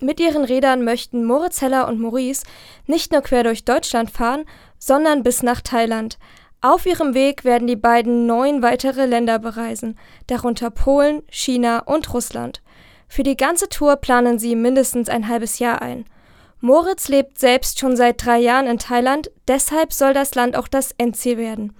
Mit ihren Rädern möchten Moritz Heller und Maurice nicht nur quer durch Deutschland fahren, sondern bis nach Thailand. Auf ihrem Weg werden die beiden neun weitere Länder bereisen, darunter Polen, China und Russland. Für die ganze Tour planen sie mindestens ein halbes Jahr ein. Moritz lebt selbst schon seit drei Jahren in Thailand, deshalb soll das Land auch das Endziel werden.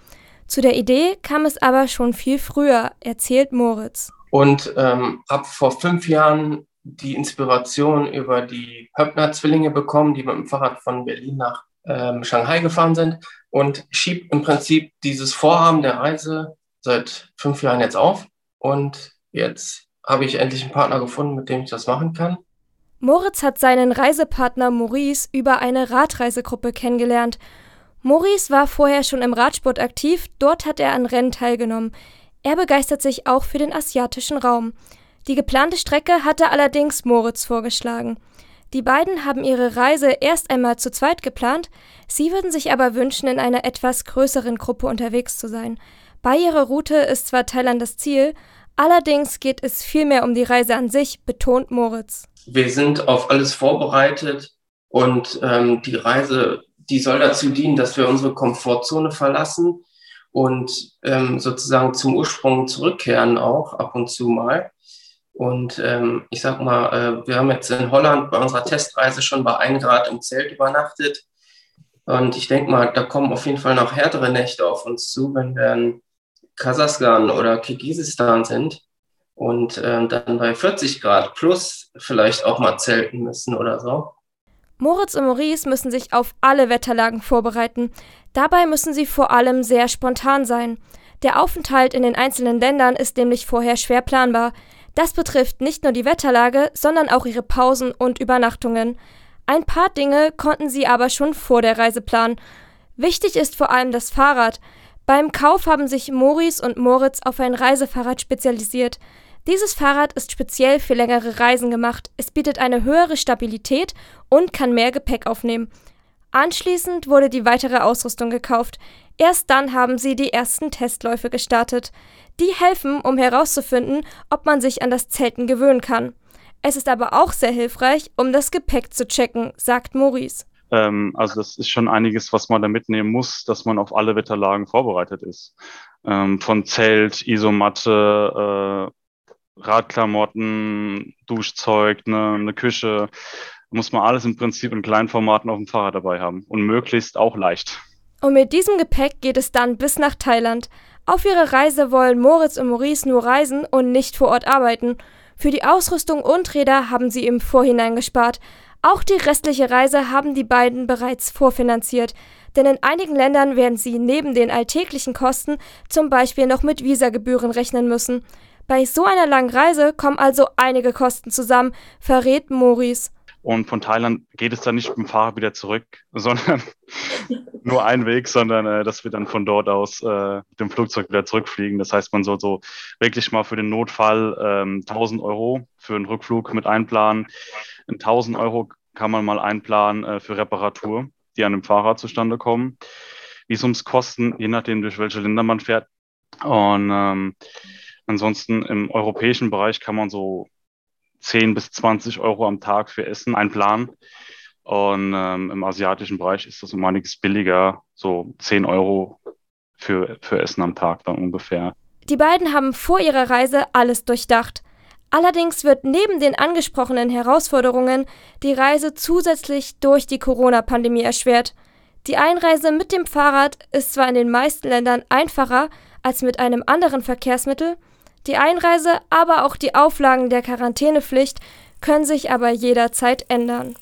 Zu der Idee kam es aber schon viel früher, erzählt Moritz. Und ähm, habe vor fünf Jahren die Inspiration über die Höppner-Zwillinge bekommen, die mit dem Fahrrad von Berlin nach ähm, Shanghai gefahren sind und schiebe im Prinzip dieses Vorhaben der Reise seit fünf Jahren jetzt auf. Und jetzt habe ich endlich einen Partner gefunden, mit dem ich das machen kann. Moritz hat seinen Reisepartner Maurice über eine Radreisegruppe kennengelernt. Maurice war vorher schon im Radsport aktiv, dort hat er an Rennen teilgenommen. Er begeistert sich auch für den asiatischen Raum. Die geplante Strecke hatte allerdings Moritz vorgeschlagen. Die beiden haben ihre Reise erst einmal zu zweit geplant, sie würden sich aber wünschen, in einer etwas größeren Gruppe unterwegs zu sein. Bei ihrer Route ist zwar Thailand das Ziel, allerdings geht es vielmehr um die Reise an sich, betont Moritz. Wir sind auf alles vorbereitet und ähm, die Reise, die soll dazu dienen, dass wir unsere Komfortzone verlassen und ähm, sozusagen zum Ursprung zurückkehren auch ab und zu mal. Und ähm, ich sag mal, äh, wir haben jetzt in Holland bei unserer Testreise schon bei 1 Grad im Zelt übernachtet. Und ich denke mal, da kommen auf jeden Fall noch härtere Nächte auf uns zu, wenn wir in Kasachstan oder Kirgisistan sind und äh, dann bei 40 Grad plus vielleicht auch mal zelten müssen oder so. Moritz und Maurice müssen sich auf alle Wetterlagen vorbereiten. Dabei müssen sie vor allem sehr spontan sein. Der Aufenthalt in den einzelnen Ländern ist nämlich vorher schwer planbar. Das betrifft nicht nur die Wetterlage, sondern auch ihre Pausen und Übernachtungen. Ein paar Dinge konnten sie aber schon vor der Reise planen. Wichtig ist vor allem das Fahrrad. Beim Kauf haben sich Maurice und Moritz auf ein Reisefahrrad spezialisiert. Dieses Fahrrad ist speziell für längere Reisen gemacht. Es bietet eine höhere Stabilität und kann mehr Gepäck aufnehmen. Anschließend wurde die weitere Ausrüstung gekauft. Erst dann haben sie die ersten Testläufe gestartet. Die helfen, um herauszufinden, ob man sich an das Zelten gewöhnen kann. Es ist aber auch sehr hilfreich, um das Gepäck zu checken, sagt Maurice. Ähm, also das ist schon einiges, was man da mitnehmen muss, dass man auf alle Wetterlagen vorbereitet ist. Ähm, von Zelt, Isomatte, äh, Radklamotten, Duschzeug, ne, eine Küche, muss man alles im Prinzip in kleinen Formaten auf dem Fahrrad dabei haben und möglichst auch leicht. Und mit diesem Gepäck geht es dann bis nach Thailand. Auf ihrer Reise wollen Moritz und Maurice nur reisen und nicht vor Ort arbeiten. Für die Ausrüstung und Räder haben sie im Vorhinein gespart. Auch die restliche Reise haben die beiden bereits vorfinanziert, denn in einigen Ländern werden sie neben den alltäglichen Kosten zum Beispiel noch mit Visagebühren rechnen müssen. Bei so einer langen Reise kommen also einige Kosten zusammen, verrät Maurice. Und von Thailand geht es dann nicht mit dem Fahrrad wieder zurück, sondern nur ein Weg, sondern äh, dass wir dann von dort aus äh, mit dem Flugzeug wieder zurückfliegen. Das heißt, man soll so wirklich mal für den Notfall ähm, 1000 Euro für einen Rückflug mit einplanen. 1000 Euro kann man mal einplanen äh, für Reparatur, die an dem Fahrrad zustande kommen. Visumskosten, je nachdem, durch welche Länder man fährt. Und ähm, ansonsten im europäischen Bereich kann man so 10 bis 20 Euro am Tag für Essen einplanen. Und ähm, im asiatischen Bereich ist das um einiges billiger, so 10 Euro für, für Essen am Tag dann ungefähr. Die beiden haben vor ihrer Reise alles durchdacht. Allerdings wird neben den angesprochenen Herausforderungen die Reise zusätzlich durch die Corona-Pandemie erschwert. Die Einreise mit dem Fahrrad ist zwar in den meisten Ländern einfacher als mit einem anderen Verkehrsmittel, die Einreise, aber auch die Auflagen der Quarantänepflicht können sich aber jederzeit ändern.